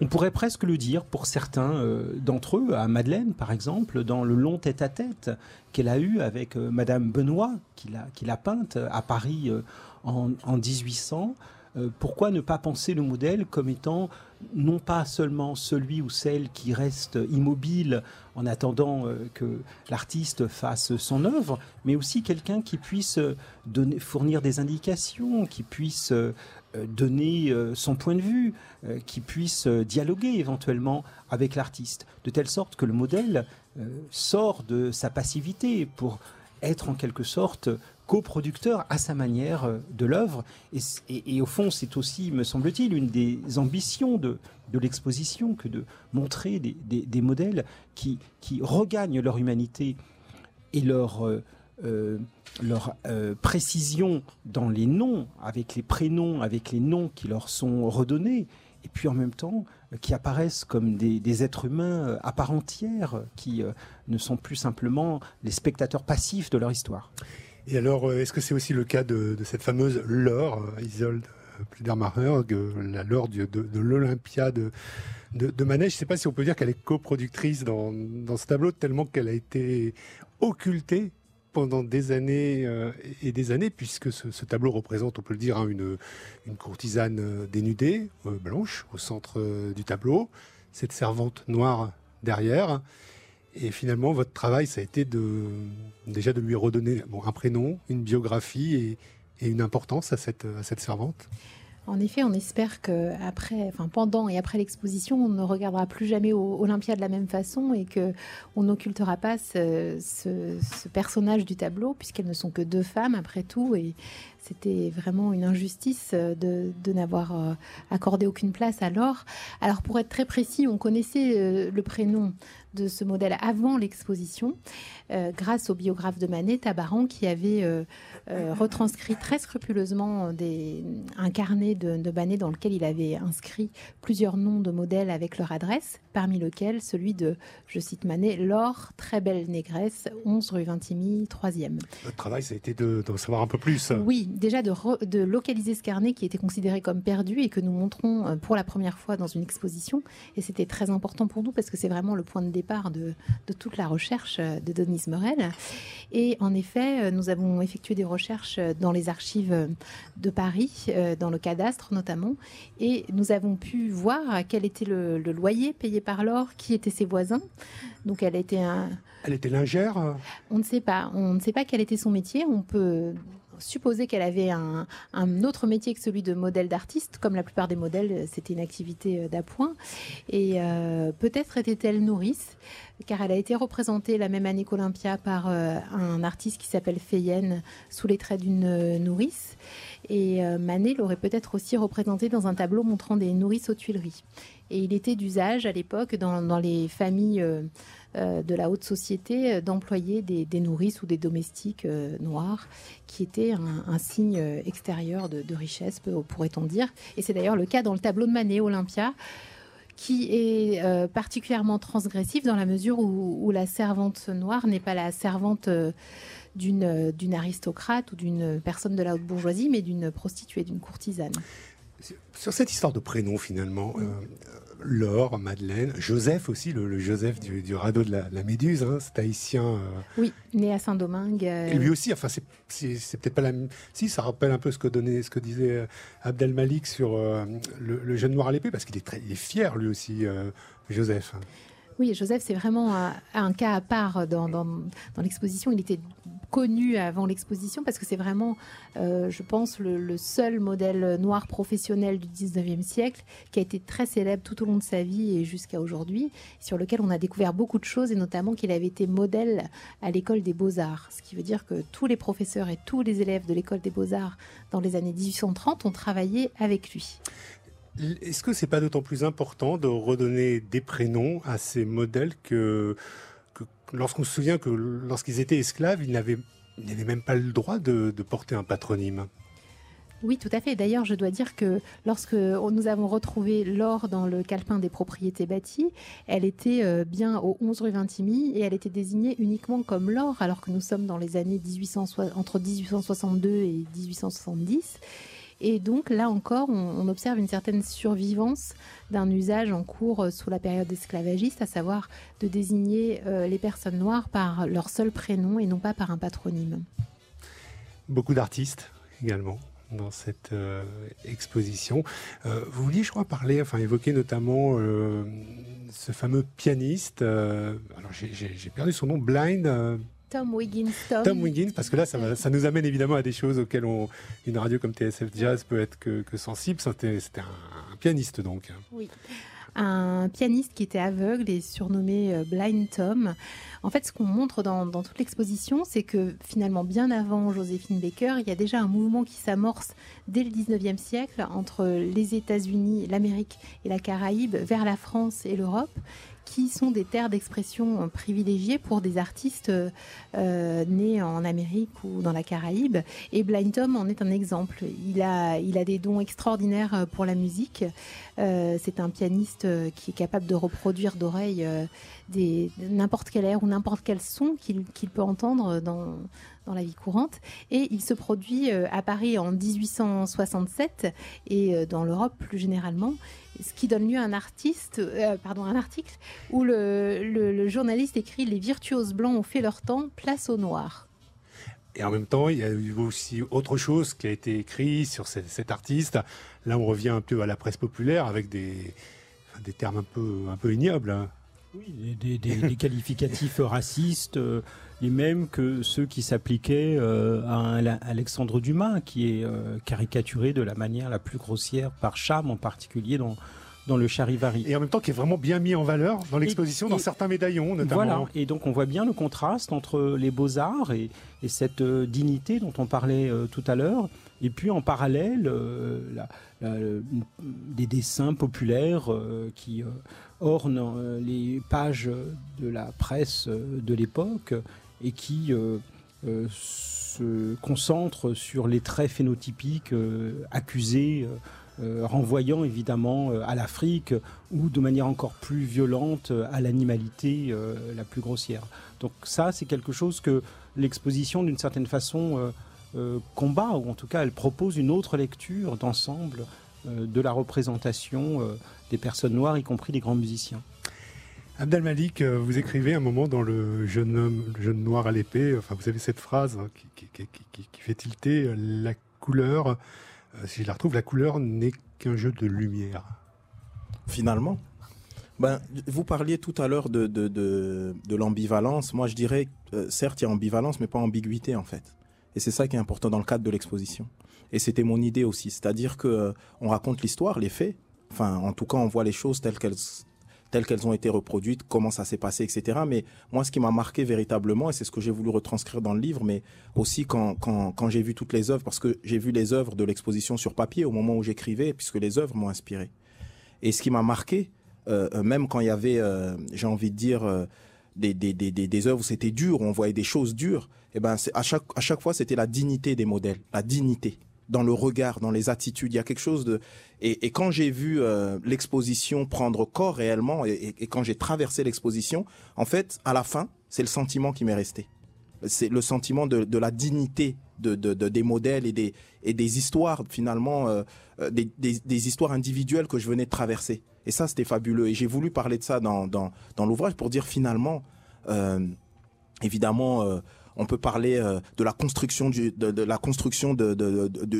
On pourrait presque le dire pour certains euh, d'entre eux, à Madeleine par exemple, dans le long tête-à-tête qu'elle a eu avec euh, Madame Benoît, qui l'a qui l'a peinte à Paris euh, en, en 1800. Euh, pourquoi ne pas penser le modèle comme étant non pas seulement celui ou celle qui reste immobile en attendant euh, que l'artiste fasse son œuvre, mais aussi quelqu'un qui puisse euh, fournir des indications, qui puisse donner son point de vue, qui puisse dialoguer éventuellement avec l'artiste, de telle sorte que le modèle sort de sa passivité pour être en quelque sorte coproducteur à sa manière euh, de l'œuvre. Et, au fond, c'est aussi, me semble-t-il, une des ambitions de, de l'exposition que de montrer des, des- modèles qui, qui regagnent leur humanité et leur, euh, euh, leur précision dans les noms, avec les prénoms, avec les noms qui leur sont redonnés, et puis en même temps qui apparaissent comme des, des êtres humains à part entière, qui ne sont plus simplement les spectateurs passifs de leur histoire. Et alors, euh, est-ce que c'est aussi le cas de, cette fameuse Laure, euh, Isolde euh, Pludermacher, que la du- de, l'Olympia de, de, Manet Je ne sais pas si on peut dire qu'elle est coproductrice dans, dans ce tableau, tellement qu'elle a été occultée pendant des années et des années, puisque ce, tableau représente, on peut le dire, hein, une, une courtisane dénudée, blanche, au centre du tableau, cette servante noire derrière. Et finalement, votre travail, ça a été de, déjà de lui redonner un prénom, une biographie et, une importance à cette, servante. En effet, on espère que après, enfin pendant et après l'exposition, on ne regardera plus jamais Olympia de la même façon et que on n'occultera pas ce, personnage du tableau, puisqu'elles ne sont que deux femmes après tout, c'était vraiment une injustice euh, de, de n'avoir euh, accordé aucune place à Laure. Alors pour être très précis, on connaissait euh, le prénom de ce modèle avant l'exposition, euh, grâce au biographe de Manet, Tabaran, qui avait euh, euh, retranscrit très scrupuleusement des, un carnet de, de Manet dans lequel il avait inscrit plusieurs noms de modèles avec leur adresse, parmi lesquels celui de, je cite Manet, Laure, très belle négresse, 11 rue Vintimille, 3e. Votre travail, ça a été de- d'en savoir un peu plus. Oui, déjà de, re- de localiser ce carnet qui était considéré comme perdu et que nous montrons euh, pour la première fois dans une exposition. Et c'était très important pour nous parce que c'est vraiment le point de départ de, de toute la recherche euh, de Denise Morel. Et en effet, euh, nous avons effectué des recherches dans les archives de Paris, dans le cadastre notamment, et nous avons pu voir quel était le, le loyer payé par Laure, qui étaient ses voisins. Donc elle était un, Elle était lingère. on ne sait pas. On ne sait pas quel était son métier. On peut supposer qu'elle avait un, autre métier que celui de modèle d'artiste. Comme la plupart des modèles, c'était une activité euh, d'appoint. Et euh, peut-être était-elle nourrice, car elle a été représentée la même année qu'Olympia par euh, un artiste qui s'appelle Feyenne, sous les traits d'une euh, nourrice. Et euh, Manet l'aurait peut-être aussi représentée dans un tableau montrant des nourrices aux Tuileries. Et il était d'usage à l'époque dans, les familles euh, euh, de la haute société euh, d'employer des, nourrices ou des domestiques euh, noirs, qui était un, signe extérieur de, richesse, pourrait-on dire. Et c'est d'ailleurs le cas dans le tableau de Manet, Olympia, qui est particulièrement transgressif dans la mesure où, où la servante noire n'est pas la servante euh, d'une euh, d'une aristocrate ou d'une personne de la haute bourgeoisie, mais d'une prostituée, d'une courtisane. Sur cette histoire de prénom, finalement, euh, Laure, Madeleine, Joseph aussi, le, le Joseph du, du radeau de la, la Méduse, hein, cet haïtien. euh, Oui, né à Saint-Domingue. euh, et lui aussi, enfin, c'est- peut-être pas la même. Si, ça rappelle un peu ce que, donnait, ce que disait Abdel Malik sur le, le jeune noir à l'épée, parce qu'il est, très- il est fier, lui aussi, Joseph. Oui, Joseph, c'est vraiment un, cas à part dans l'exposition. Il était connu avant l'exposition parce que c'est vraiment, euh, je pense, le, le seul modèle noir professionnel du 19e siècle qui a été très célèbre tout au long de sa vie et jusqu'à aujourd'hui, sur lequel on a découvert beaucoup de choses et notamment qu'il avait été modèle à l'école des beaux-arts. Ce qui veut dire que tous les professeurs et tous les élèves de l'école des beaux-arts dans les années 1830 ont travaillé avec lui. Est-ce que c'est pas d'autant plus important de redonner des prénoms à ces modèles que, lorsqu'on se souvient que lorsqu'ils étaient esclaves, ils n'avaient même pas le droit de, porter un patronyme? Oui, tout à fait. D'ailleurs, je dois dire que lorsque nous avons retrouvé l'or dans le calepin des propriétés bâties, elle était euh, bien au 11 rue Vintimille et elle était désignée uniquement comme l'or, alors que nous sommes dans les années 1800, entre 1862 et 1870. Et donc là encore, on, observe une certaine survivance d'un usage en cours euh, sous la période esclavagiste, à savoir de désigner euh, les personnes noires par leur seul prénom et non pas par un patronyme. Beaucoup d'artistes également dans cette euh, exposition. Vous vouliez, je crois, parler, enfin évoquer notamment ce fameux pianiste. alors j'ai perdu son nom, Blind. Tom Wiggins. Tom, Tom Wiggins, parce que là, ça, nous amène évidemment à des choses auxquelles on, une radio comme TSF Jazz peut être que, que sensible. C'était un pianiste donc. Oui. Un pianiste qui était aveugle et surnommé euh, Blind Tom. En fait, ce qu'on montre dans, dans toute l'exposition, c'est que finalement, bien avant Joséphine Baker, il y a déjà un mouvement qui s'amorce dès le 19e siècle entre les États-Unis, l'Amérique et la Caraïbe vers la France et l'Europe qui sont des terres d'expression euh, privilégiées pour des artistes euh, euh, nés en Amérique ou dans la Caraïbe. Et Blind Tom en est un exemple. Il a, il a des dons extraordinaires pour la musique. C'est un pianiste qui est capable de reproduire d'oreille n'importe quel air ou n'importe quel son qu'il qu'il peut entendre dans, dans la vie courante. Et il se produit euh, à Paris en 1867 et euh, dans l'Europe plus généralement, ce qui donne lieu à un artiste, euh, pardon, un article où le, le- le journaliste écrit Les virtuoses blancs ont fait leur temps, place aux noirs. Et en même temps, il y a eu aussi autre chose qui a été écrit sur ce- cet artiste. Là, on revient un peu à la presse populaire avec des, des termes un peu, un peu ignobles. hein. Oui, des, des- des qualificatifs racistes, euh, les mêmes que ceux qui s'appliquaient euh, à, Alexandre Dumas, qui est euh, caricaturé de la manière la plus grossière par Cham, en particulier dans, dans le Charivari. Et en même temps, qui est vraiment bien mis en valeur dans l'exposition, dans certains médaillons, notamment. Voilà, et donc on voit bien le contraste entre les beaux-arts et, et cette euh, dignité dont on parlait tout à l'heure, et puis en parallèle, euh, la- la- le- des dessins populaires euh, qui euh, ornent les pages de la presse de l'époque et qui euh, euh, se concentrent sur les traits phénotypiques euh, accusés. renvoyant évidemment à l'Afrique ou de manière encore plus violente à l'animalité la plus grossière. Donc ça, c'est quelque chose que l'exposition, d'une certaine façon, combat, ou en tout cas, elle propose une autre lecture d'ensemble de la représentation des personnes noires, y compris des grands musiciens. Abdel Malik, euh, vous écrivez un moment dans le jeune homme, le jeune noir à l'épée. Enfin, vous avez cette phrase hein, qui, fait tilter euh, la couleur. euh, si je la retrouve, la couleur n'est qu'un jeu de lumière. finalement. Ben, vous parliez tout à l'heure de, de, de, l'ambivalence. Moi, je dirais, euh, certes, il y a ambivalence, mais pas ambiguïté, en fait. Et c'est ça qui est important dans le cadre de l'exposition. Et c'était mon idée aussi. C'est-à-dire que euh, on raconte l'histoire, les faits. Enfin, en tout cas, on voit les choses telles qu'elles telles qu'elles ont été reproduites, comment ça s'est passé, etc. Mais moi, ce qui m'a marqué véritablement, et c'est ce que j'ai voulu retranscrire dans le livre, mais aussi quand, quand, j'ai vu toutes les œuvres, parce que j'ai vu les œuvres de l'exposition sur papier au moment où j'écrivais, puisque les œuvres m'ont inspiré. Et ce qui m'a marqué, euh, euh, même quand il y avait, euh, j'ai envie de dire, euh, des, des, des, des, œuvres où c'était dur, où on voyait des choses dures, et ben c'est- à chaque, à chaque fois c'était la dignité des modèles, la dignité dans le regard, dans les attitudes. Il y a quelque chose de. Et, quand j'ai vu euh, l'exposition prendre corps réellement, et, quand j'ai traversé l'exposition, en fait, à la fin, c'est le sentiment qui m'est resté. C'est le sentiment de, la dignité de, de- de- des modèles et des, histoires, finalement, euh, euh, des, histoires individuelles que je venais de traverser. Et ça, c'était fabuleux. Et j'ai voulu parler de ça dans, l'ouvrage pour dire finalement, évidemment, on peut parler euh, de la construction du, de, la construction de,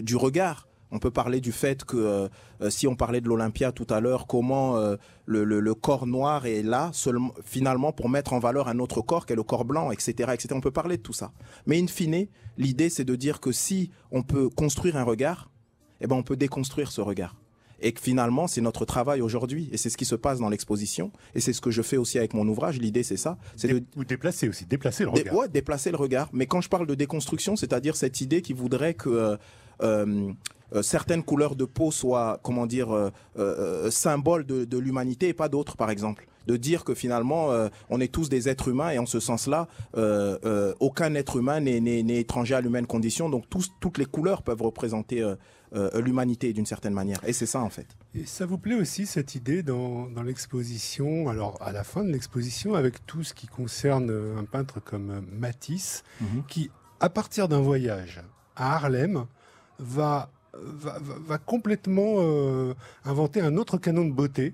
du regard. On peut parler du fait que euh, euh, si on parlait de l'Olympia tout à l'heure, comment le, corps noir est là finalement pour mettre en valeur un autre corps qui est le corps blanc, etc., etc. On peut parler de tout ça. Mais in fine, l'idée c'est de dire que si on peut construire un regard, eh ben on peut déconstruire ce regard. Et que finalement, c'est notre travail aujourd'hui. Et c'est ce qui se passe dans l'exposition. Et c'est ce que je fais aussi avec mon ouvrage. L'idée, c'est ça. C'est de, Ou déplacer aussi, déplacer le Dé- regard. ouais, déplacer le regard. Mais quand je parle de déconstruction, c'est-à-dire cette idée qui voudrait que euh, euh, euh, certaines couleurs de peau soient, comment dire, euh, euh, symboles de, de l'humanité et pas d'autres, par exemple. De dire que finalement, on est tous des êtres humains et en ce sens-là, aucun être humain n'est- étranger à l'humaine condition. Donc tous, toutes les couleurs peuvent représenter euh, l'humanité d'une certaine manière. Et c'est ça en fait. Et ça vous plaît aussi cette idée dans, dans l'exposition, alors à la fin de l'exposition, avec tout ce qui concerne euh, un peintre comme euh, Matisse, qui, à partir d'un voyage à Harlem, va, va, va- va complètement euh, inventer un autre canon de beauté.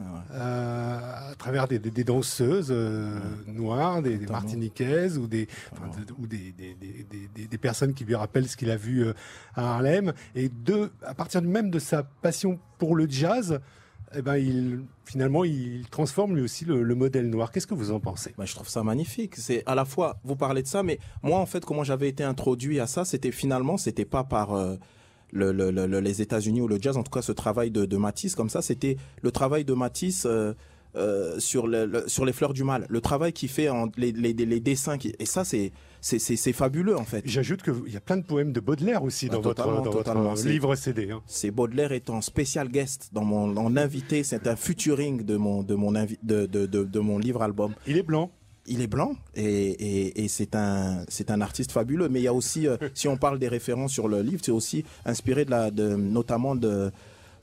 Euh, à travers des, des- des danseuses euh, noires, des, martiniquaises ou des, enfin, de- ou des, des- des- des- des- des personnes qui lui rappellent ce qu'il a vu euh, à Harlem. Et de, à partir même de sa passion pour le jazz, eh ben, il, finalement, il transforme lui aussi le, le modèle noir. Qu'est-ce que vous en pensez? Bah, je trouve ça magnifique. C'est à la fois vous parlez de ça, mais moi en fait comment j'avais été introduit à ça, c'était finalement c'était pas par le- le- le- le- les États-Unis ou le jazz, en tout cas ce travail de, de Matisse comme ça, c'était le travail de Matisse. euh, euh, sur, le, le- sur les fleurs du mal, le travail qu'il fait en les, les, les dessins qui, et ça c'est c'est fabuleux en fait. J'ajoute qu'il y a plein de poèmes de Baudelaire aussi dans votre, dans votre livre CD. hein. C'est Baudelaire en spécial guest dans mon en invité, c'est un featuring de mon de mon de mon livre album. Il est blanc. Il est blanc et, c'est un c'est un artiste fabuleux. Mais il y a aussi, euh, si on parle des références sur le livre, c'est aussi inspiré de la de, notamment de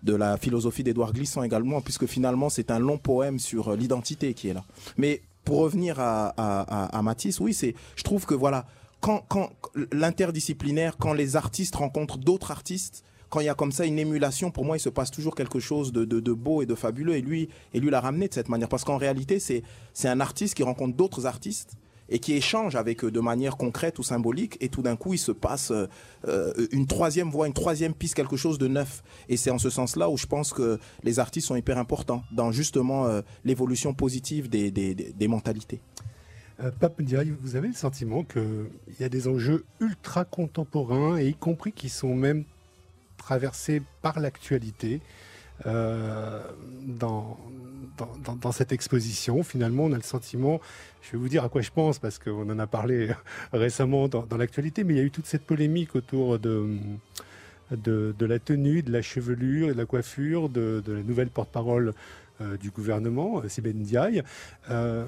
de la philosophie d'Édouard Glissant également, puisque finalement c'est un long poème sur euh, l'identité qui est là. Mais pour revenir à, à, à, à Matisse, oui, c'est je trouve que voilà quand quand l'interdisciplinaire, quand les artistes rencontrent d'autres artistes, quand il y a comme ça une émulation, pour moi, il se passe toujours quelque chose de, de, beau et de fabuleux. Et lui, et lui l'a ramené de cette manière. Parce qu'en réalité, c'est, c'est un artiste qui rencontre d'autres artistes et qui échange avec eux de manière concrète ou symbolique. Et tout d'un coup, il se passe euh, euh, une troisième voie, une troisième piste, quelque chose de neuf. Et c'est en ce sens-là où je pense que les artistes sont hyper importants dans justement euh, l'évolution positive des, des mentalités. Euh, Pape Ndiaye, vous avez le sentiment qu'il y a des enjeux ultra contemporains et y compris qui sont même traversés par l'actualité euh, dans, cette exposition. Finalement, on a le sentiment, je vais vous dire à quoi je pense parce qu'on en a parlé récemment dans, l'actualité, mais il y a eu toute cette polémique autour de, la tenue, de la chevelure et de la coiffure de, la nouvelle porte-parole euh, du gouvernement, Sibeth Ndiaye. Euh,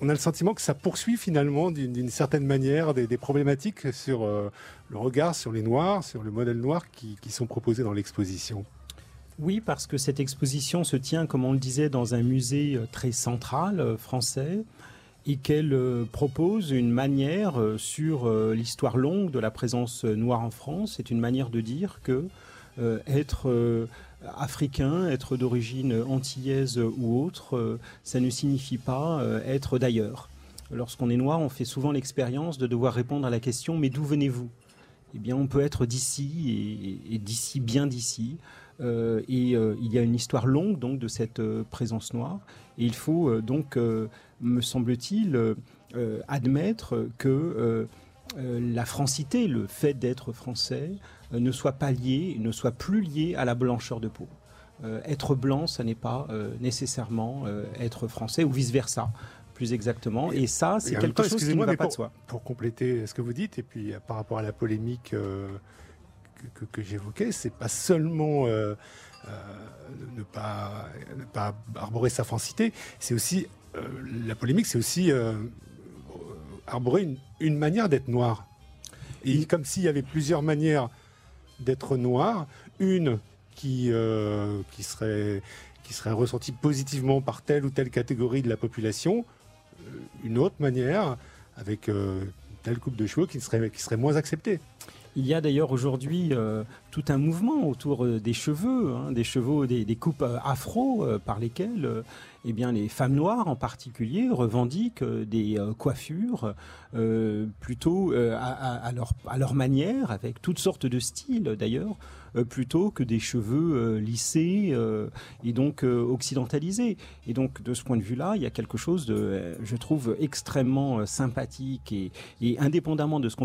on a le sentiment que ça poursuit finalement d'une certaine manière des, problématiques sur euh, le regard sur les Noirs, sur le modèle noir qui, sont proposés dans l'exposition. Oui, parce que cette exposition se tient, comme on le disait, dans un musée euh, très central euh, français et qu'elle propose une manière sur l'histoire longue de la présence noire en France. C'est une manière de dire que être africain, être d'origine antillaise ou autre, euh, ça ne signifie pas euh, être d'ailleurs. Lorsqu'on est noir, on fait souvent l'expérience de devoir répondre à la question mais d'où venez-vous? Eh bien, on peut être d'ici et, d'ici, bien d'ici. Euh, et il y a une histoire longue donc de cette présence noire. Et il faut donc, me semble-t-il, admettre que la francité, le fait d'être français, ne soit pas lié, ne soit plus lié à la blancheur de peau. Euh, être blanc, ça n'est pas euh, nécessairement euh, être français ou vice versa, plus exactement. Et ça, c'est quelque temps, chose qui ne va pas de soi. pour compléter ce que vous dites, et puis euh, par rapport à la polémique euh, que, que- que j'évoquais, c'est pas seulement euh, euh, ne, pas, ne pas arborer sa francité, c'est aussi euh, la polémique, c'est aussi euh, arborer une, une manière d'être noir. Et comme s'il y avait plusieurs manières d'être noir, une qui, euh, qui, serait, qui serait ressentie positivement par telle ou telle catégorie de la population, euh, une autre manière avec euh, telle coupe de cheveux qui serait, qui serait moins acceptée. Il y a d'ailleurs aujourd'hui tout un mouvement autour euh, des cheveux, hein, des cheveux, des, coupes euh, afro, euh, par lesquelles euh, eh bien, les femmes noires en particulier revendiquent des coiffures plutôt à, leur, manière, avec toutes sortes de styles d'ailleurs, plutôt que des cheveux lissés et donc occidentalisés. Et donc de ce point de vue-là, il y a quelque chose de, je trouve, extrêmement sympathique et, indépendamment de ce qu'on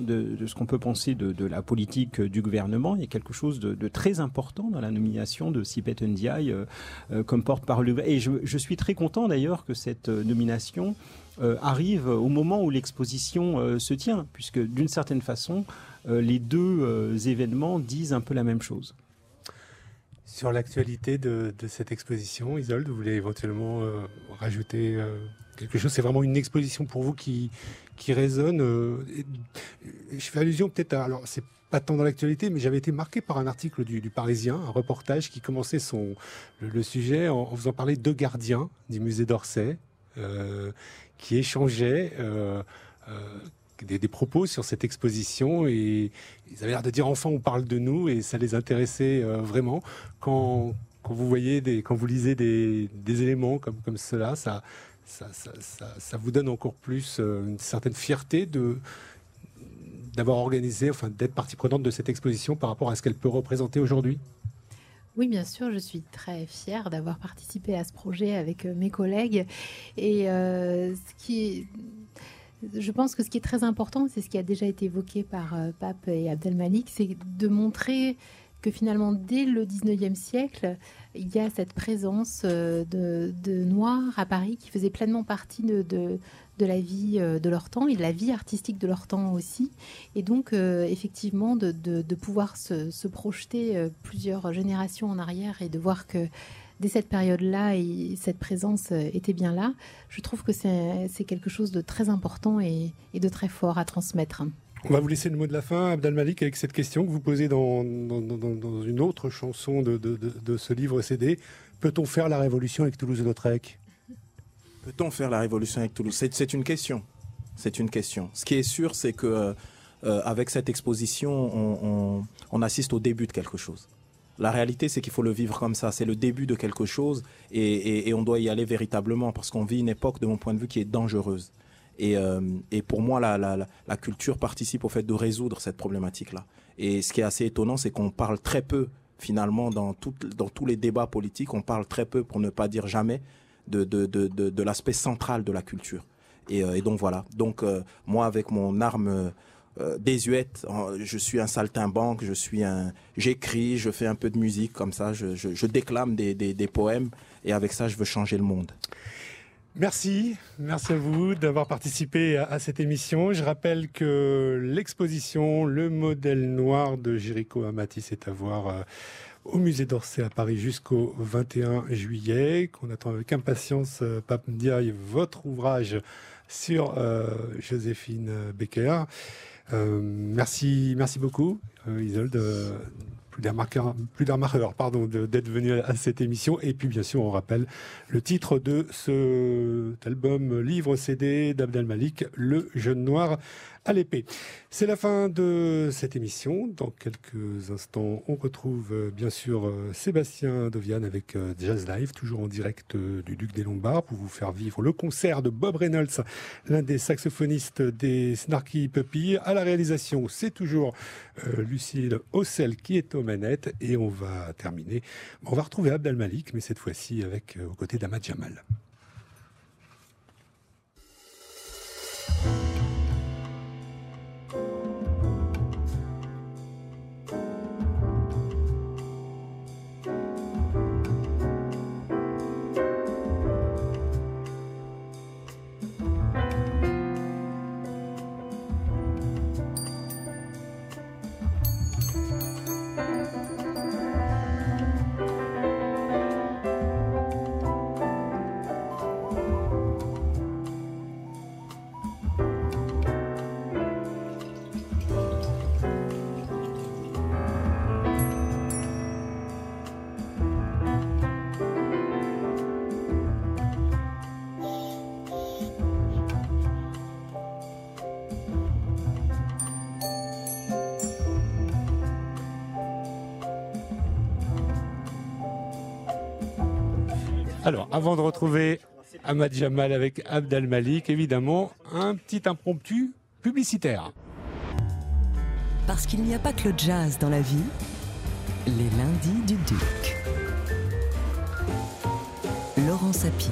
de, ce peut penser de, la politique du gouvernement, il y a quelque chose de, très important dans la nomination de Sipet Ndiaye euh, euh, comme porte-parole. Et je, suis très content d'ailleurs que cette euh, nomination arrive au moment où l'exposition se tient, puisque d'une certaine façon, les deux événements disent un peu la même chose. Sur l'actualité de, cette exposition, Isolde, vous voulez éventuellement rajouter quelque chose? C'est vraiment une exposition pour vous qui, résonne. je fais allusion peut-être à... Alors, pas tant dans l'actualité, mais j'avais été marqué par un article du, Parisien, un reportage qui commençait son, le, sujet en, en faisant parler deux gardiens du musée d'Orsay euh, qui échangeaient euh, euh, des, propos sur cette exposition et ils avaient l'air de dire enfin on parle de nous et ça les intéressait vraiment. Quand, quand vous voyez des, quand vous lisez des, des éléments comme, comme cela, ça, ça, ça, vous donne encore plus une certaine fierté de d'avoir organisé, enfin d'être partie prenante de cette exposition par rapport à ce qu'elle peut représenter aujourd'hui? Oui, bien sûr, je suis très fière d'avoir participé à ce projet avec euh, mes collègues. Et euh, ce qui je pense que ce qui est très important, c'est ce qui a déjà été évoqué par euh, Pape et Abdelmalik, c'est de montrer que finalement, dès le 19e siècle, il y a cette présence de, Noirs à Paris qui faisait pleinement partie de, de la vie euh, de leur temps et de la vie artistique de leur temps aussi. Et donc, euh, effectivement, de, pouvoir se, projeter euh, plusieurs générations en arrière et de voir que dès cette période-là, et cette présence était bien là, je trouve que c'est quelque chose de très important et, de très fort à transmettre. On va vous laisser le mot de la fin, Abdel Malik, avec cette question que vous posez dans, dans, une autre chanson de- de ce livre CD. Peut-on faire la révolution avec Toulouse-Lautrec? Peut-on faire la révolution avec Toulouse? C'est une question. C'est une question. Ce qui est sûr, c'est que euh, avec cette exposition, on, assiste au début de quelque chose. La réalité, c'est qu'il faut le vivre comme ça. C'est le début de quelque chose et, on doit y aller véritablement parce qu'on vit une époque, de mon point de vue, qui est dangereuse. Et, euh, pour moi, la, culture participe au fait de résoudre cette problématique-là. Et ce qui est assez étonnant, c'est qu'on parle très peu, finalement, dans tous les débats politiques, on parle très peu, pour ne pas dire jamais, de, de, de, de, l'aspect central de la culture. Et, euh, et donc voilà. Donc euh, moi, avec mon arme euh, désuète, je suis un saltimbanque, je suis un, j'écris, je fais un peu de musique comme ça, je, je, déclame des, des, poèmes et avec ça, je veux changer le monde. Merci, merci à vous d'avoir participé à, cette émission. Je rappelle que l'exposition Le modèle noir de Jericho Amatis est à voir au musée d'Orsay à Paris jusqu'au 21 juillet, qu'on attend avec impatience, euh, Pape Ndiaye, votre ouvrage sur euh, Joséphine Becker. Euh, merci, merci beaucoup, Isolde. plus d'un marqueur, pardon, d'être venu à, à cette émission. Et puis, bien sûr, on rappelle le titre de cet album livre CD d'Abdel Malik, Le Jeune Noir à l'épée. C'est la fin de cette émission. Dans quelques instants, on retrouve euh, bien sûr euh, Sébastien Dovian avec euh, Jazz Live, toujours en direct du Duc des Lombards, pour vous faire vivre le concert de Bob Reynolds, l'un des saxophonistes des Snarky Puppy. À la réalisation, c'est toujours Lucille Ossel qui est aux manettes. Et on va terminer. On va retrouver Abdel Malik, mais cette fois-ci avec aux côtés d'Ahmad Jamal. Alors, avant de retrouver Ahmad Jamal avec Abd al-Malik, évidemment, un petit impromptu publicitaire. Parce qu'il n'y a pas que le jazz dans la vie, les lundis du Duc. Laurent Sapir.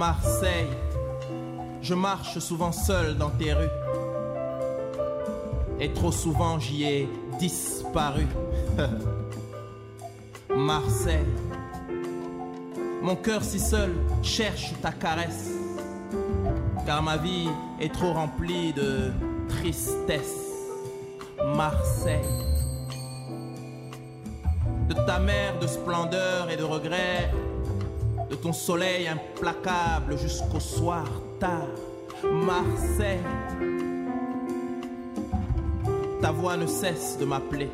Marseille, je marche souvent seul dans tes rues. Et trop souvent j'y ai disparu. Marseille, mon cœur si seul cherche ta caresse. Car ma vie est trop remplie de tristesse. Marseille, de ta mère de splendeur et de regret de ton soleil implacable jusqu'au soir tard. Marseille, ta voix ne cesse de m'appeler.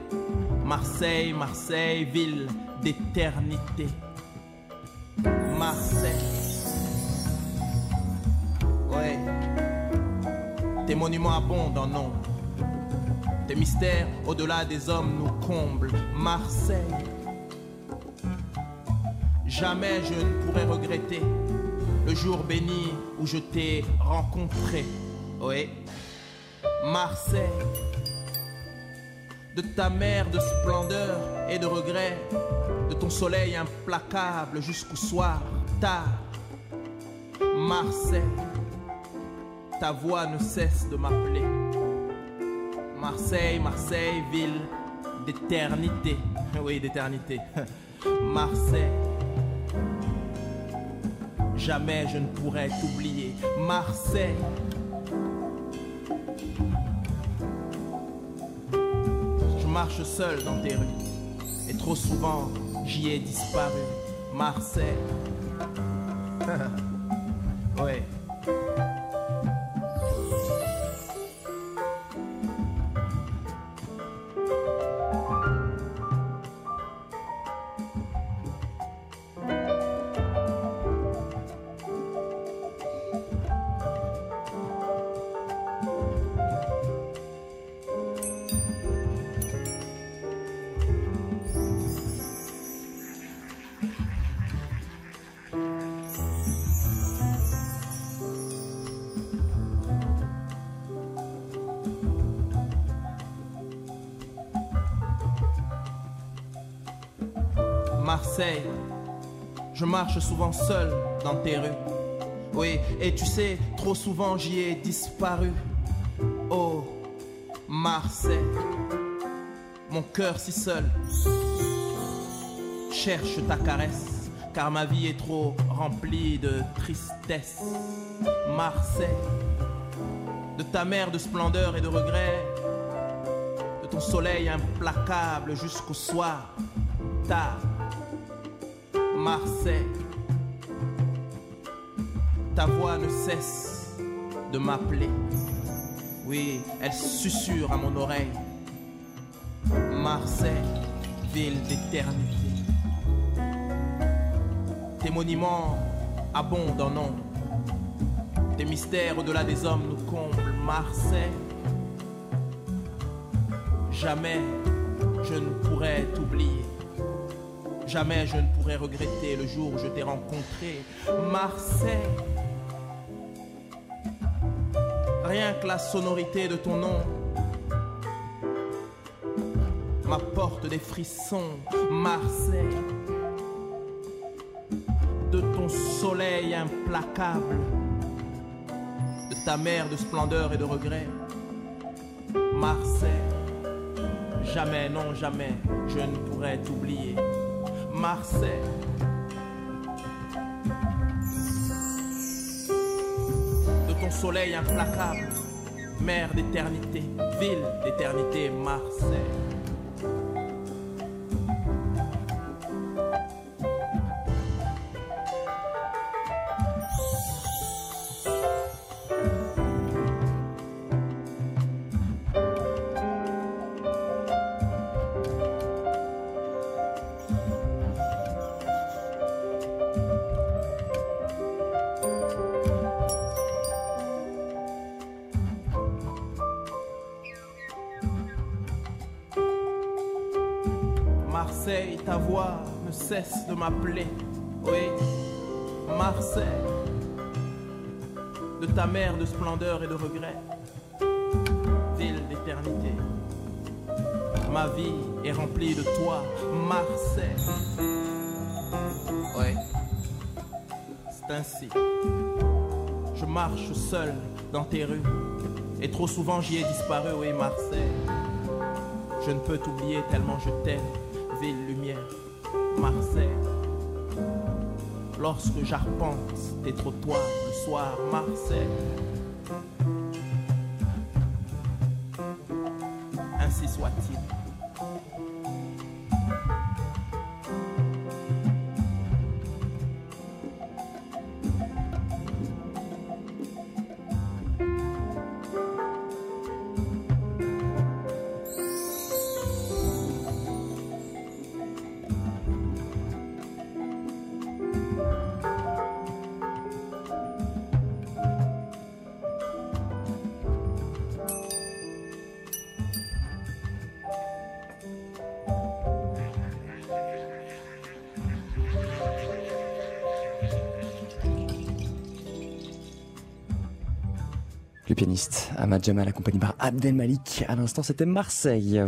Marseille, Marseille, ville d'éternité. Marseille. Ouais. Tes monuments abondent en nombre. Tes mystères au-delà des hommes nous comblent. Marseille. Jamais je ne pourrai regretter le jour béni où je t'ai rencontré. Oui, Marseille, de ta mer de splendeur et de regret, de ton soleil implacable jusqu'au soir tard. Marseille, ta voix ne cesse de m'appeler. Marseille, Marseille, ville d'éternité. Oui, d'éternité. Marseille. Jamais je ne pourrai t'oublier. Marseille. Je marche seul dans tes rues. Et trop souvent, j'y ai disparu. Marseille. ouais. Souvent seul dans tes rues. Oui, et tu sais, trop souvent j'y ai disparu. Oh, Marseille, mon cœur si seul cherche ta caresse, car ma vie est trop remplie de tristesse. Marseille, de ta mer de splendeur et de regret, de ton soleil implacable jusqu'au soir tard. Marseille, ta voix ne cesse de m'appeler. Oui, elle susurre à mon oreille. Marseille, ville d'éternité. Tes monuments abondent en nombre. Tes mystères au-delà des hommes nous comblent. Marseille, jamais je ne pourrai t'oublier. Jamais je ne pourrai regretter le jour où je t'ai rencontré. Marseille. La sonorité de ton nom m'apporte des frissons. Marseille, de ton soleil implacable, de ta mer de splendeur et de regret. Marseille, jamais, non, jamais, je ne pourrais t'oublier. Marseille. De ton soleil implacable, mer d'éternité, ville d'éternité, Marseille. Marseille, ta voix ne cesse de m'appeler. Oui, Marseille, de ta mer de splendeur et de regret, ville d'éternité. Ma vie est remplie de toi, Marseille. Oui, c'est ainsi. Je marche seul dans tes rues, et trop souvent j'y ai disparu, oui, Marseille. Je ne peux t'oublier tellement je t'aime, ville lumière, Marseille. Lorsque j'arpente tes trottoirs le soir, Marseille. Ainsi soit-il. Jamal accompagné par Abdel Malik. À l'instant, c'était Marseille.